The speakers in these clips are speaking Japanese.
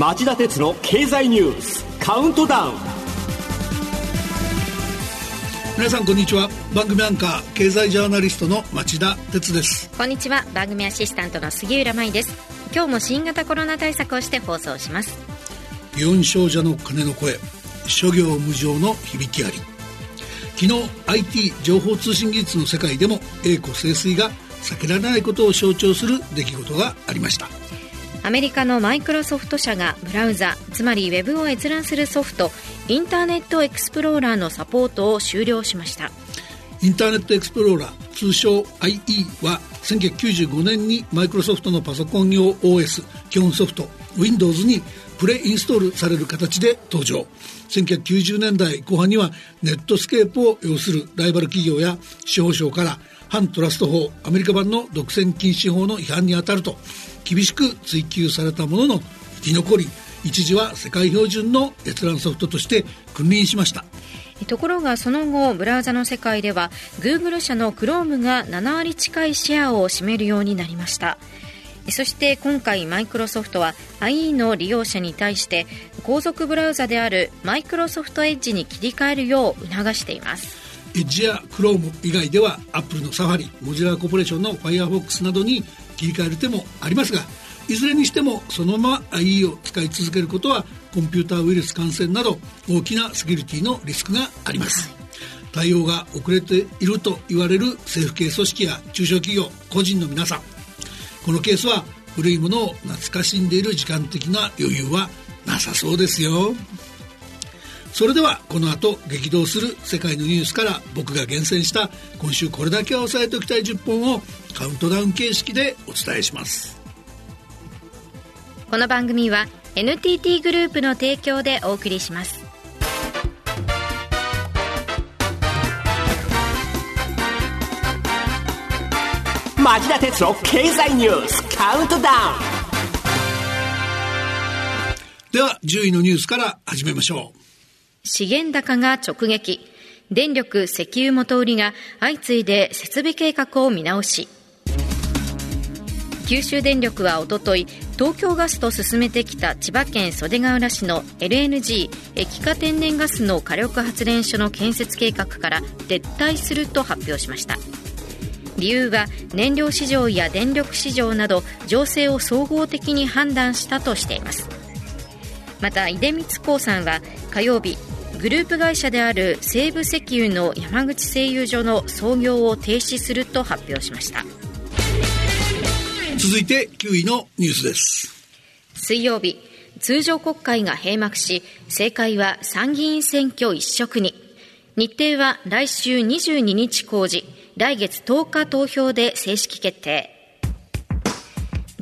町田鉄の経済ニュースカウントダウン。皆さんこんにちは。番組アンカー経済ジャーナリストの町田鉄です。こんにちは。番組アシスタントの杉浦舞です。今日も新型コロナ対策をして放送します。祇園少女の鐘の声諸行無常の響きあり。昨日 IT 情報通信技術の世界でも栄枯盛衰が避けられないことを象徴する出来事がありましたアメリカのマイクロソフト社がブラウザつまりウェブを閲覧するソフトインターネットエクスプローラーのサポートを終了しました。インターネットエクスプローラー通称 IE は1995年にマイクロソフトのパソコン用 OS 基本ソフト Windows にプレインストールされる形で登場。1990年代後半にはネットスケープを擁するライバル企業や司法省から反トラスト法アメリカ版の独占禁止法の違反に当たると厳しく追及されたものの生き残り一時は世界標準の閲覧ソフトとして君臨しました。ところがその後ブラウザの世界では Google 社の Chrome が7割近いシェアを占めるようになりました。そして今回マイクロソフトは IE の利用者に対して後続ブラウザであるマイクロソフトエッジに切り替えるよう促しています。エッジや Chrome 以外では Apple のサファリモジュラーコーポレーションの Firefox などに切り替える手もありますがいずれにしてもそのまま IE を使い続けることはコンピューターウイルス感染など大きなセキュリティのリスクがあります、対応が遅れていると言われる政府系組織や中小企業個人の皆さん。このケースは古いものを懐かしんでいる時間的な余裕はなさそうですよ。それではこの後激動する世界のニュースから僕が厳選した今週これだけは押さえておきたい10本をカウントダウン形式でお伝えします。この番組は NTT グループの提供でお送りします。町田鉄の経済ニュースカウントダウン。では10位のニュースから始めましょう資源高が直撃。電力石油元売りが相次いで設備計画を見直し。九州電力はおととい東京ガスと進めてきた千葉県袖ケ浦市の LNG 液化天然ガスの火力発電所の建設計画から撤退すると発表しました。理由は燃料市場や電力市場など情勢を総合的に判断したとしています。また出光興産は火曜日グループ会社である西部石油の山口製油所の操業を停止すると発表しました。続いて9位のニュースです。水曜日通常国会が閉幕し政界は参議院選挙一色に。日程は来週22日公示来月10日投票で正式決定。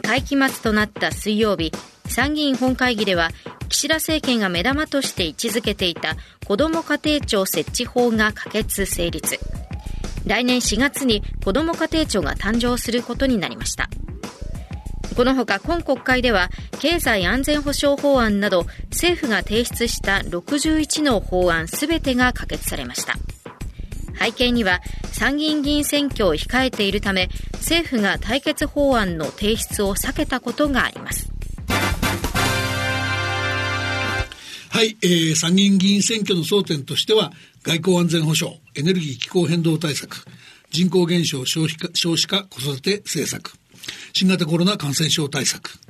会期末となった水曜日参議院本会議では岸田政権が目玉として位置づけていた子ども家庭庁設置法が可決成立。来年4月に子ども家庭庁が誕生することになりました。このほか今国会では経済安全保障法案など政府が提出した61の法案すべてが可決されました。背景には参議院議員選挙を控えているため政府が対決法案の提出を避けたことがあります。はい、えー、参議院議員選挙の争点としては、外交安全保障、エネルギー気候変動対策、人口減少少子化少子化子育て政策、新型コロナ感染症対策、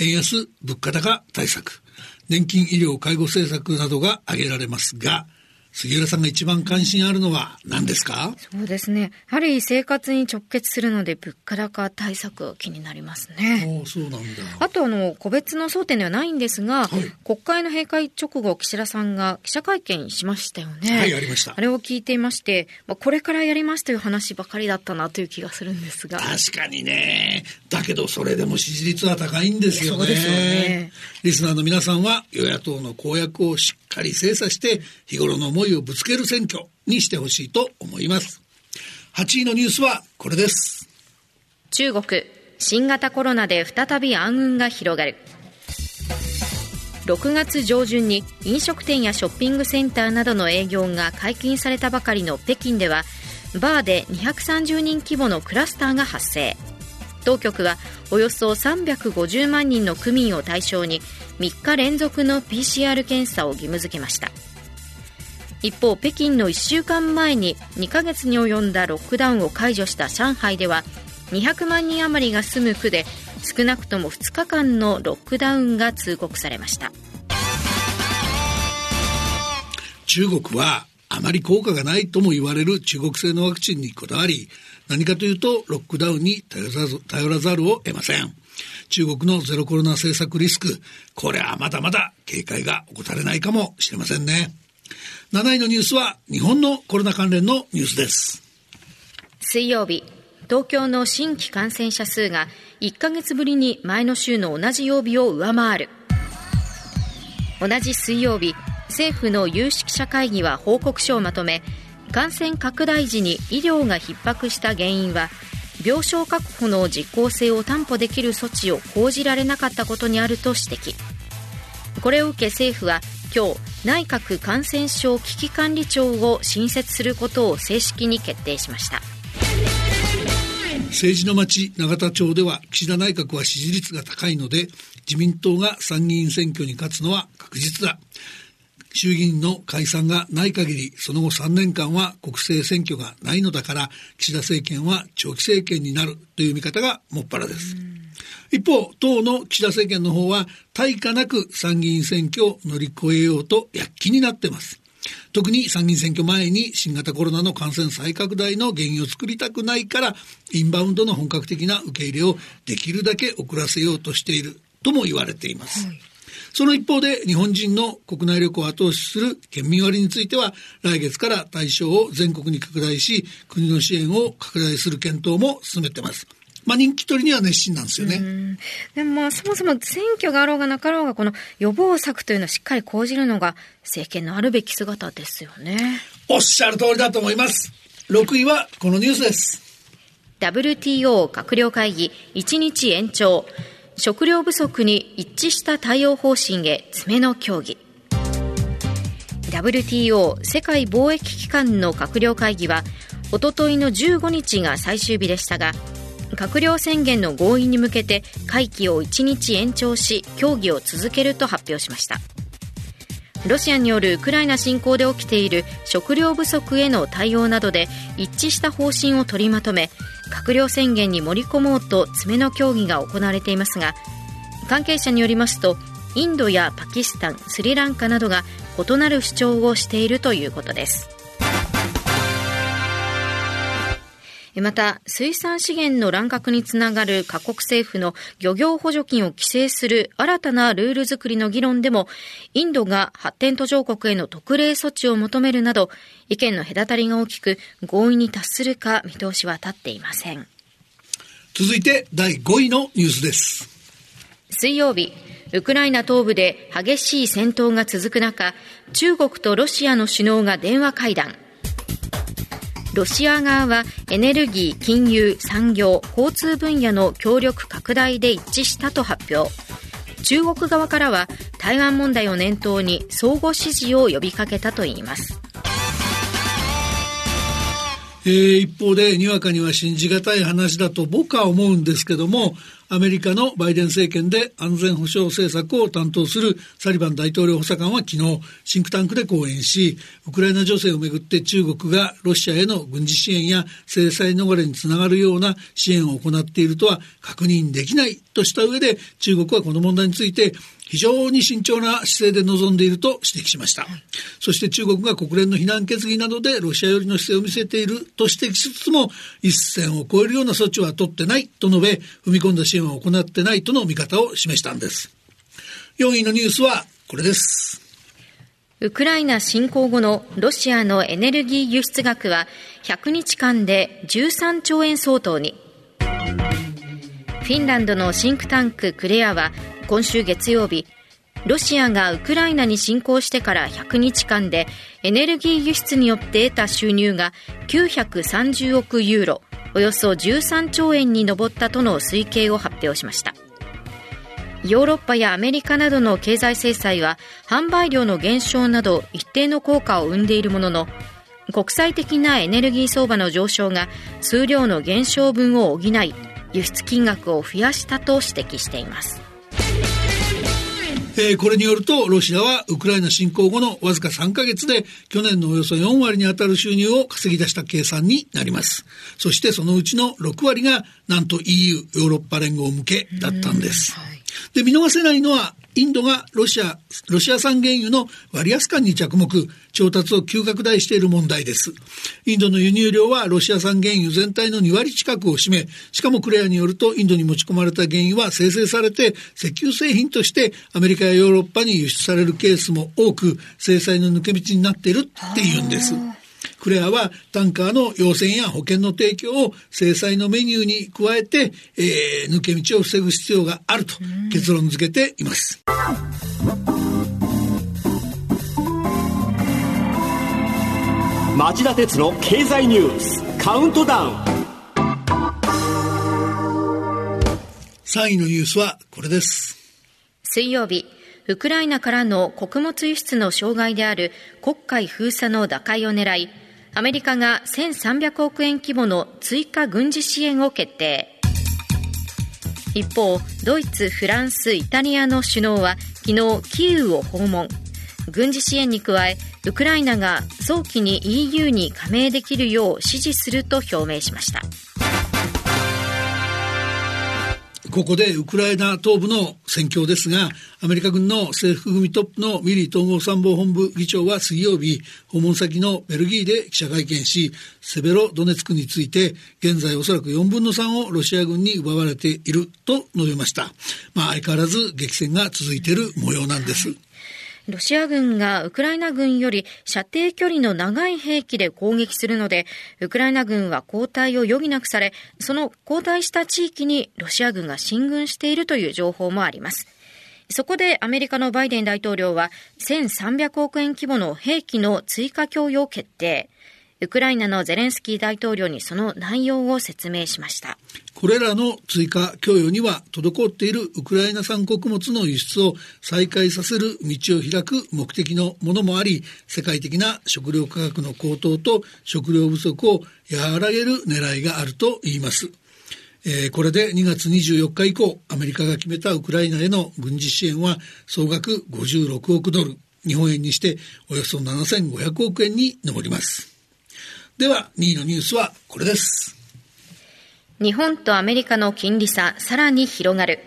円安物価高対策、年金医療介護政策などが挙げられますが、杉浦さんが一番関心あるのは何ですか？そうですね。やはり生活に直結するので物価高対策気になりますね。そうなんだ。あとあの、個別の争点ではないんですが、はい、国会の閉会直後、岸田さんが記者会見しましたよね。はい、ありました。あれを聞いていまして、まあ、これからやりますという話ばかりだったなという気がするんですが。確かにね。だけどそれでも支持率は高いんですよね。そうですよね。リスナーの皆さんは与野党の公約をしっかり精査して日頃の思いをぶつける選挙にしてほしいと思います。8位のニュースはこれです。中国、新型コロナで再び暗雲が広がる。6月上旬に飲食店やショッピングセンターなどの営業が解禁されたばかりの北京ではバーで230人規模のクラスターが発生当局はおよそ350万人の区民を対象に3日連続の PCR 検査を義務付けました。一方北京の1週間前に2ヶ月に及んだロックダウンを解除した上海では200万人余りが住む区で少なくとも2日間のロックダウンが通告されました。中国はあまり効果がないとも言われる中国製のワクチンにこだわり何かというとロックダウンに頼らず頼らざるを得ません。中国のゼロコロナ政策リスクこれはまだまだ警戒が怠れないかもしれませんね。7位のニュースは日本のコロナ関連のニュースです。水曜日東京の新規感染者数が1ヶ月ぶりに前の週の同じ曜日を上回る。同じ水曜日政府の有識者会議は報告書をまとめ感染拡大時に医療が逼迫した原因は病床確保の実効性を担保できる措置を講じられなかったことにあると指摘。これを受け政府は今日内閣感染症危機管理庁を新設することを正式に決定しました。政治の街永田町では岸田内閣は支持率が高いので自民党が参議院選挙に勝つのは確実だ。衆議院の解散がない限りその後3年間は国政選挙がないのだから岸田政権は長期政権になるという見方がもっぱらです。一方、党の岸田政権の方は対価なく参議院選挙を乗り越えようと躍起になっています。特に参議院選挙前に新型コロナの感染再拡大の原因を作りたくないからインバウンドの本格的な受け入れをできるだけ遅らせようとしているとも言われています。はいその一方で日本人の国内旅行を後押しする県民割については来月から対象を全国に拡大し国の支援を拡大する検討も進めてます。まあ、人気取りには熱心なんですよね。でもまあそもそも選挙があろうがなかろうがこの予防策というのはしっかり講じるのが政権のあるべき姿ですよね。おっしゃる通りだと思います。6位はこのニュースです。WTO 閣僚会議1日延長。食料不足に一致した対応方針へ詰めの協議。WTO 世界貿易機関の閣僚会議はおとといの15日が最終日でしたが閣僚宣言の合意に向けて会期を1日延長し協議を続けると発表しました。ロシアによるウクライナ侵攻で起きている食料不足への対応などで一致した方針を取りまとめ閣僚宣言に盛り込もうと詰めの協議が行われていますが関係者によりますとインドやパキスタンスリランカなどが異なる主張をしているということです。また水産資源の乱獲につながる各国政府の漁業補助金を規制する新たなルール作りの議論でもインドが発展途上国への特例措置を求めるなど意見の隔たりが大きく合意に達するか見通しは立っていません。続いて第5位のニュースです。水曜日ウクライナ東部で激しい戦闘が続く中中国とロシアの首脳が電話会談。ロシア側はエネルギー、金融、産業、交通分野の協力拡大で一致したと発表。中国側からは台湾問題を念頭に相互支持を呼びかけたといいます。えー、一方でにわかには信じがたい話だと僕は思うんですけどもアメリカのバイデン政権で安全保障政策を担当するサリバン大統領補佐官は昨日シンクタンクで講演しウクライナ情勢をめぐって中国がロシアへの軍事支援や制裁逃れにつながるような支援を行っているとは確認できないとした上で中国はこの問題について非常に慎重な姿勢で臨んでいると指摘しました。そして中国が国連の非難決議などでロシア寄りの姿勢を見せていると指摘しつつも、一線を越えるような措置は取ってないと述べ、踏み込んだ支援は行ってないとの見方を示したんです。4位のニュースはこれです。ウクライナ侵攻後のロシアのエネルギー輸出額は100日間で13兆円相当に。フィンランドのシンクタンククレアは今週月曜日ロシアがウクライナに侵攻してから100日間でエネルギー輸出によって得た収入が930億ユーロおよそ13兆円に上ったとの推計を発表しました。ヨーロッパやアメリカなどの経済制裁は販売量の減少など一定の効果を生んでいるものの国際的なエネルギー相場の上昇が数量の減少分を補い輸出金額を増やしたと指摘しています。えー、これによると、ロシアはウクライナ侵攻後のわずか3ヶ月で、去年のおよそ4割に当たる収入を稼ぎ出した計算になります。そしてそのうちの6割が、なんと EU、ヨーロッパ連合向けだったんです。はい、で、見逃せないのは、インドがロシア、ロシア産原油の割安感に着目、調達を急拡大している問題です。インドの輸入量はロシア産原油全体の2割近くを占め、しかもクレアによるとインドに持ち込まれた原油は生成されて石油製品としてアメリカやヨーロッパに輸出されるケースも多く、制裁の抜け道になっているっていうんです。クレアはタンカーの要請や保険の提供を制裁のメニューに加えて、えー、抜け道を防ぐ必要があると結論付けています。町田鉄の経済ニュースカウントダウン。3位のニュースはこれです。水曜日ウクライナからの穀物輸出の障害である黒海封鎖の打開を狙いアメリカが1300億円規模の追加軍事支援を決定。一方ドイツ、フランス、イタリアの首脳は昨日キーウを訪問。軍事支援に加えウクライナが早期に EU に加盟できるよう支持すると表明しました。ここでウクライナ東部の戦況ですが、アメリカ軍の制服組トップのミリー統合参謀本部議長は水曜日、訪問先のベルギーで記者会見し、セベロドネツクについて、現在おそらく4分の3をロシア軍に奪われていると述べました。まあ相変わらず激戦が続いている模様なんです。ロシア軍がウクライナ軍より射程距離の長い兵器で攻撃するので、ウクライナ軍は後退を余儀なくされ、その後退した地域にロシア軍が進軍しているという情報もあります。そこでアメリカのバイデン大統領は1300億円規模の兵器の追加供与を決定。ウクライナのゼレンスキー大統領にその内容を説明しました。これらの追加供与には滞っているウクライナ産穀物の輸出を再開させる道を開く目的のものもあり、世界的な食料価格の高騰と食料不足を和らげる狙いがあると言います。えー、これで2月24日以降、アメリカが決めたウクライナへの軍事支援は総額56億ドル、日本円にしておよそ7500億円に上ります。では、2位のニュースはこれです。日本とアメリカの金利差、さらに広がる。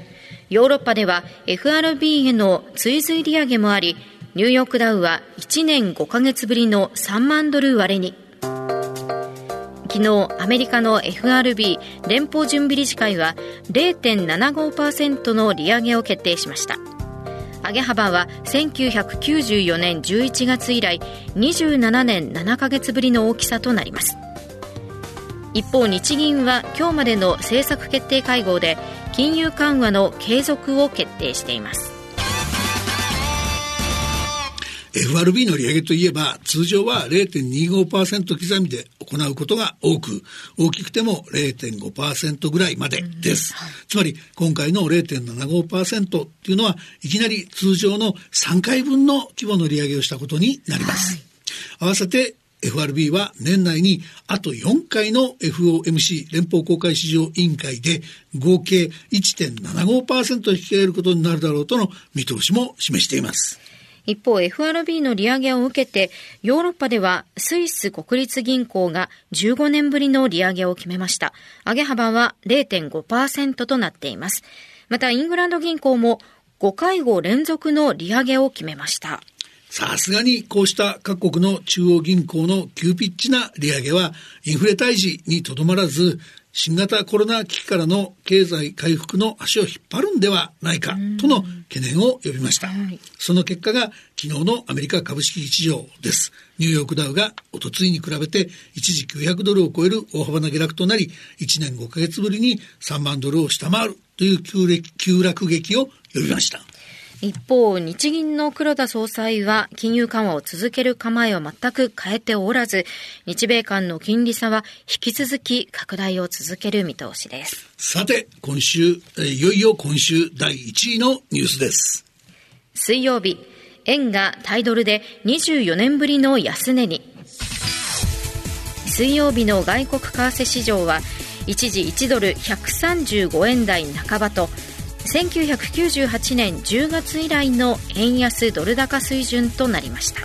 ヨーロッパでは FRB への追随利上げもあり、ニューヨークダウは1年5ヶ月ぶりの3万ドル割れに。昨日、アメリカの FRB 連邦準備理事会は0.75%の利上げを決定しました。上げ幅は1994年11月以来27年7ヶ月ぶりの大きさとなります一方日銀は今日までの政策決定会合で金融緩和の継続を決定しています FRB の利上げといえば、通常は0.25%刻みで行うことが多く、大きくても0.5%ぐらいまでです。はい、つまり、今回の0.75%っていうのは、いきなり通常の3回分の規模の利上げをしたことになります。はい、合わせて FRB は年内にあと4回の FOMC 連邦公開市場委員会で合計1.75%引き上げることになるだろうとの見通しも示しています。一方、FRB の利上げを受けて、ヨーロッパではスイス国立銀行が15年ぶりの利上げを決めました。上げ幅は0.5%となっています。また、イングランド銀行も5回後連続の利上げを決めました。さすがにこうした各国の中央銀行の急ピッチな利上げはインフレ退治にとどまらず新型コロナ危機からの経済回復の足を引っ張るんではないかとの懸念を呼びました。その結果が昨日のアメリカ株式市場です。ニューヨークダウがおとついに比べて一時900ドルを超える大幅な下落となり、1年5ヶ月ぶりに3万ドルを下回るという急落劇を呼びました。一方、日銀の黒田総裁は金融緩和を続ける構えを全く変えておらず、日米間の金利差は引き続き拡大を続ける見通しです。さて、今週、いよいよ今週第1位のニュースです。水曜日、円がタイドルで24年ぶりの安値に。水曜日の外国為替市場は一時1ドル135円台半ばと1998年10月以来の円安ドル高水準となりました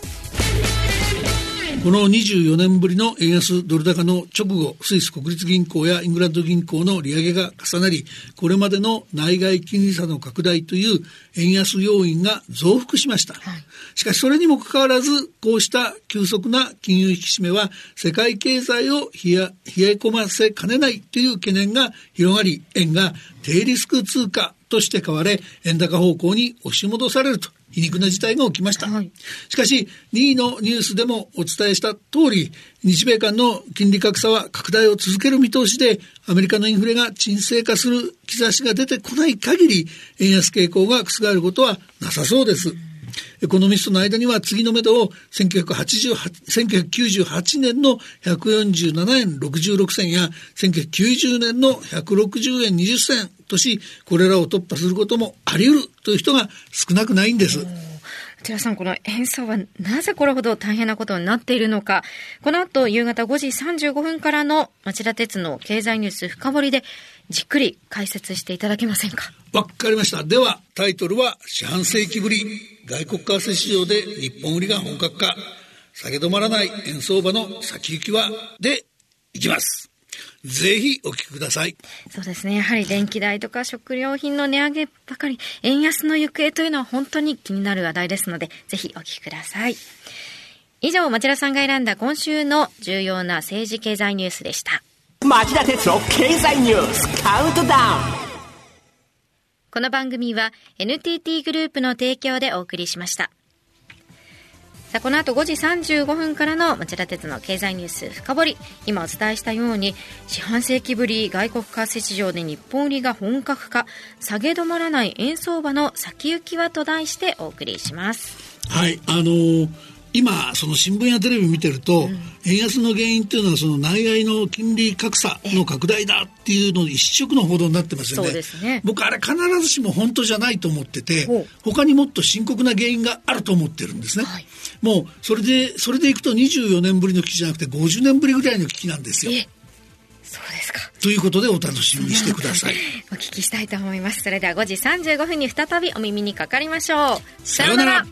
この24年ぶりの円安ドル高の直後、スイス国立銀行やイングランド銀行の利上げが重なり、これまでの内外金利差の拡大という円安要因が増幅しました。はい、しかしそれにもかかわらず、こうした急速な金融引き締めは世界経済を冷え込ませかねないという懸念が広がり、円が低リスク通貨として買われ、円高方向に押し戻されると皮肉な事態が起きました。はい、しかし、2位のニュースでもお伝えした通り、日米間の金利格差は拡大を続ける見通しで、アメリカのインフレが沈静化する兆しが出てこない限り、円安傾向が覆ることはなさそうです。エコノミストの間には次の目処を1998年の147円66銭や1990年の160円20銭とし、これらを突破することもあり得るという人が少なくないんです。内田さん、この円相場、なぜこれほど大変なことになっているのか、この後夕方5時35分からの町田鉄の経済ニュース深掘りで、じっくり解説していただけませんか？わかりました。では、タイトルは、四半世紀ぶり、外国為替市場で日本売りが本格化、下げ止まらない円相場の先行きは、で、いきます。ぜひお聞きください。そうですね。やはり電気代とか食料品の値上げばかり、円安の行方というのは本当に気になる話題ですので、ぜひお聞きください。以上、町田さんが選んだ今週の重要な政治経済ニュースでした。町田哲の経済ニュースカウントダウンこの番組は NTT グループの提供でお送りしました。さあ、この後5時35分からの町田鉄の経済ニュース深掘り。今お伝えしたように、四半世紀ぶり外国為替市場で日本売りが本格化、下げ止まらない円相場の先行きはと題してお送りします。はい、あのー今その新聞やテレビ見てると、うん、円安の原因っていうのはその内外の金利格差の拡大だっていうの一色の報道になってますよね。ね僕あれ必ずしも本当じゃないと思ってて他にもっと深刻な原因があると思ってるんですね。はい、もうそれでそれでいくと24年ぶりの危機じゃなくて50年ぶりぐらいの危機なんですよ。そうですか。ということでお楽しみにしてください。お聞きしたいと思います。それでは5時35分に再びお耳にかかりましょう。さようなら。